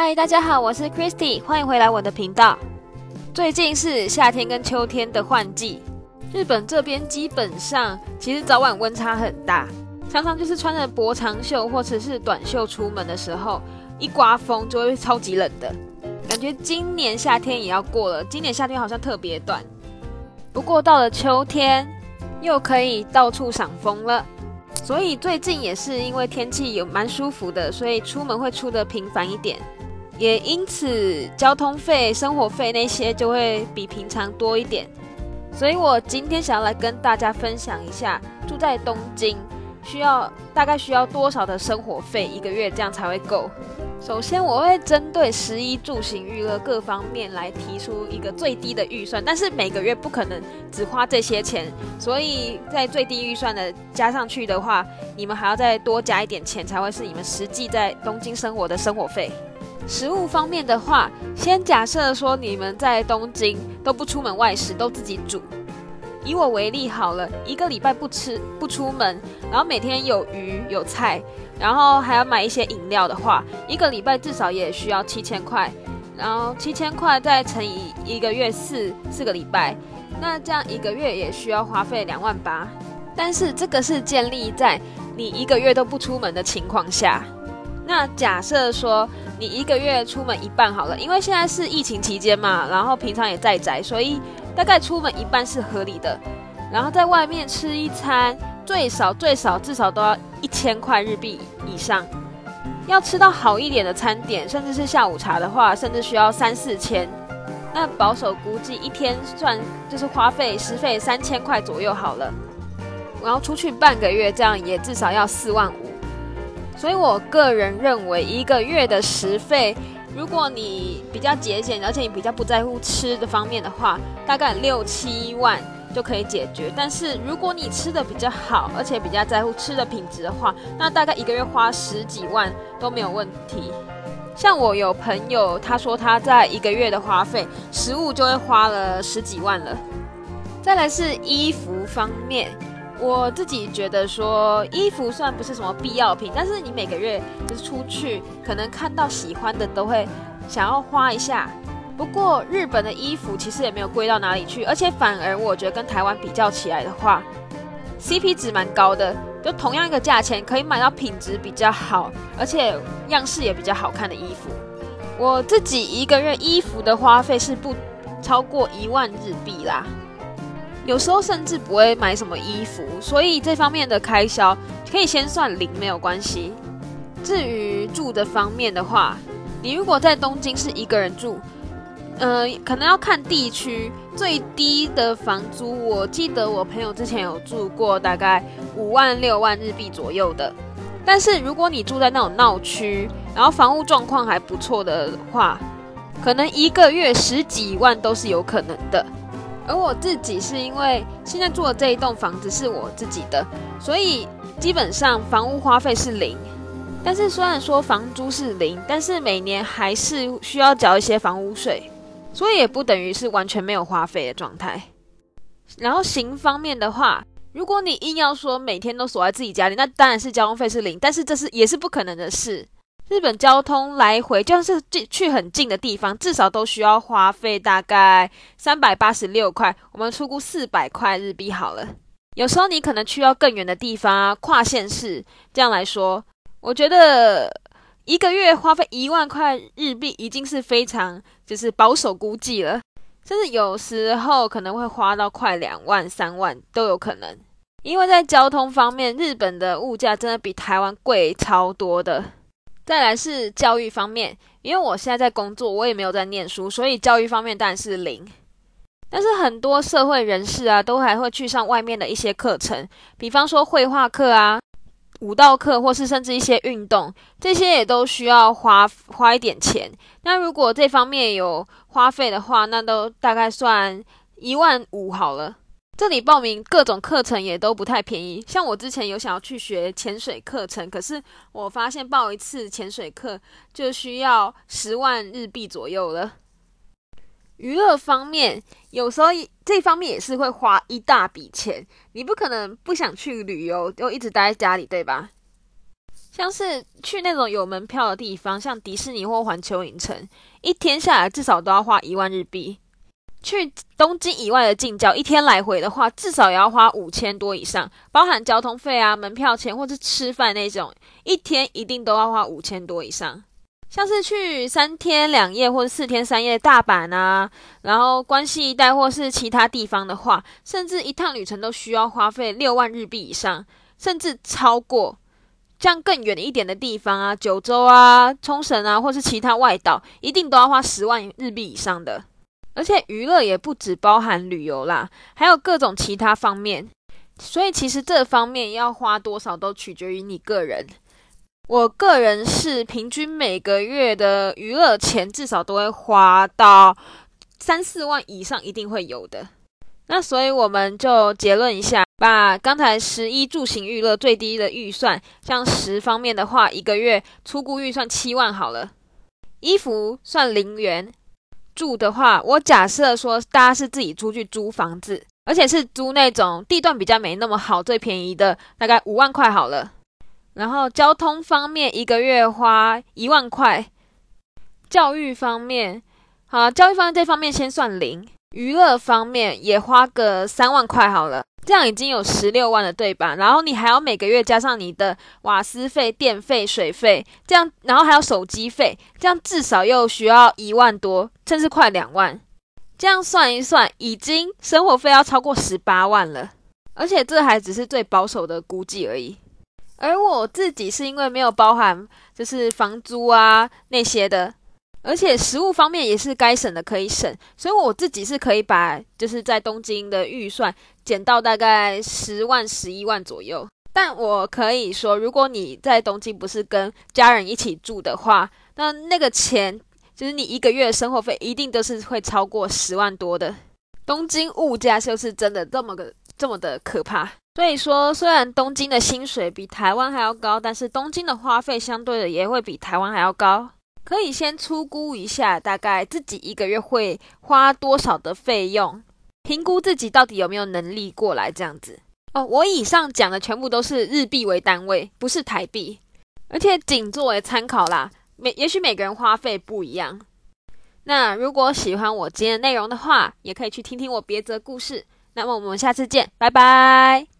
嗨，大家好，我是 Christy，欢迎回来我的频道。最近是夏天跟秋天的换季，日本这边基本上其实早晚温差很大，常常就是穿着薄长袖或者是短袖出门的时候，一刮风就会超级冷的感觉。今年夏天也要过了，今年夏天好像特别短，不过到了秋天又可以到处赏枫了。所以最近也是因为天气有蛮舒服的，所以出门会出的频繁一点，也因此交通费、生活费那些就会比平常多一点。所以我今天想要来跟大家分享一下，住在东京需要大概需要多少的生活费一个月，这样才会够。首先，我会针对食衣住行娱乐各方面来提出一个最低的预算，但是每个月不可能只花这些钱，所以在最低预算的加上去的话，你们还要再多加一点钱，才会是你们实际在东京生活的生活费。食物方面的话，先假设说你们在东京都不出门外食，都自己煮。以我为例好了，一个礼拜不吃不出门，然后每天有鱼有菜。然后还要买一些饮料的话，一个礼拜至少也需要七千块，然后七千块再乘以一个月四四个礼拜，那这样一个月也需要花费两万八。但是这个是建立在你一个月都不出门的情况下。那假设说你一个月出门一半好了，因为现在是疫情期间嘛，然后平常也在宅，所以大概出门一半是合理的。然后在外面吃一餐。最少最少至少都要一千块日币以上，要吃到好一点的餐点，甚至是下午茶的话，甚至需要三四千。那保守估计一天算就是花费食费三千块左右好了。然后出去半个月，这样也至少要四万五。所以我个人认为，一个月的食费，如果你比较节俭，而且你比较不在乎吃的方面的话，大概六七万。就可以解决，但是如果你吃的比较好，而且比较在乎吃的品质的话，那大概一个月花十几万都没有问题。像我有朋友，他说他在一个月的花费，食物就会花了十几万了。再来是衣服方面，我自己觉得说衣服算不是什么必要品，但是你每个月就是出去，可能看到喜欢的都会想要花一下。不过日本的衣服其实也没有贵到哪里去，而且反而我觉得跟台湾比较起来的话，CP 值蛮高的。就同样一个价钱，可以买到品质比较好，而且样式也比较好看的衣服。我自己一个月衣服的花费是不超过一万日币啦，有时候甚至不会买什么衣服，所以这方面的开销可以先算零没有关系。至于住的方面的话，你如果在东京是一个人住。呃，可能要看地区，最低的房租，我记得我朋友之前有住过，大概五万六万日币左右的。但是如果你住在那种闹区，然后房屋状况还不错的话，可能一个月十几万都是有可能的。而我自己是因为现在住的这一栋房子是我自己的，所以基本上房屋花费是零。但是虽然说房租是零，但是每年还是需要缴一些房屋税。所以也不等于是完全没有花费的状态。然后行方面的话，如果你硬要说每天都锁在自己家里，那当然是交通费是零，但是这是也是不可能的事。日本交通来回就算是去去很近的地方，至少都需要花费大概三百八十六块，我们出估四百块日币好了。有时候你可能去到更远的地方啊，跨县市这样来说，我觉得。一个月花费一万块日币已经是非常就是保守估计了，甚至有时候可能会花到快两万三万都有可能。因为在交通方面，日本的物价真的比台湾贵超多的。再来是教育方面，因为我现在在工作，我也没有在念书，所以教育方面当然是零。但是很多社会人士啊，都还会去上外面的一些课程，比方说绘画课啊。舞蹈课，或是甚至一些运动，这些也都需要花花一点钱。那如果这方面有花费的话，那都大概算一万五好了。这里报名各种课程也都不太便宜。像我之前有想要去学潜水课程，可是我发现报一次潜水课就需要十万日币左右了。娱乐方面，有时候这方面也是会花一大笔钱。你不可能不想去旅游，就一直待在家里，对吧？像是去那种有门票的地方，像迪士尼或环球影城，一天下来至少都要花一万日币。去东京以外的近郊，一天来回的话，至少也要花五千多以上，包含交通费啊、门票钱或是吃饭那种，一天一定都要花五千多以上。像是去三天两夜或者四天三夜大阪啊，然后关西一带或是其他地方的话，甚至一趟旅程都需要花费六万日币以上，甚至超过。这样更远一点的地方啊，九州啊、冲绳啊，或是其他外岛，一定都要花十万日币以上的。而且娱乐也不只包含旅游啦，还有各种其他方面。所以其实这方面要花多少都取决于你个人。我个人是平均每个月的娱乐钱至少都会花到三四万以上，一定会有的。那所以我们就结论一下，把刚才十一住行娱乐最低的预算，像十方面的话，一个月出估预算七万好了。衣服算零元，住的话，我假设说大家是自己出去租房子，而且是租那种地段比较没那么好、最便宜的，大概五万块好了。然后交通方面，一个月花一万块；教育方面，好，教育方面这方面先算零；娱乐方面也花个三万块好了，这样已经有十六万了，对吧？然后你还要每个月加上你的瓦斯费、电费、水费，这样，然后还有手机费，这样至少又需要一万多，甚至快两万。这样算一算，已经生活费要超过十八万了，而且这还只是最保守的估计而已。而我自己是因为没有包含就是房租啊那些的，而且食物方面也是该省的可以省，所以我自己是可以把就是在东京的预算减到大概十万十一万左右。但我可以说，如果你在东京不是跟家人一起住的话，那那个钱就是你一个月生活费一定都是会超过十万多的。东京物价就是真的这么个这么的可怕。所以说，虽然东京的薪水比台湾还要高，但是东京的花费相对的也会比台湾还要高。可以先粗估一下，大概自己一个月会花多少的费用，评估自己到底有没有能力过来这样子。哦，我以上讲的全部都是日币为单位，不是台币，而且仅作为参考啦。每也许每个人花费不一样。那如果喜欢我今天的内容的话，也可以去听听我别则故事。那么我们下次见，拜拜。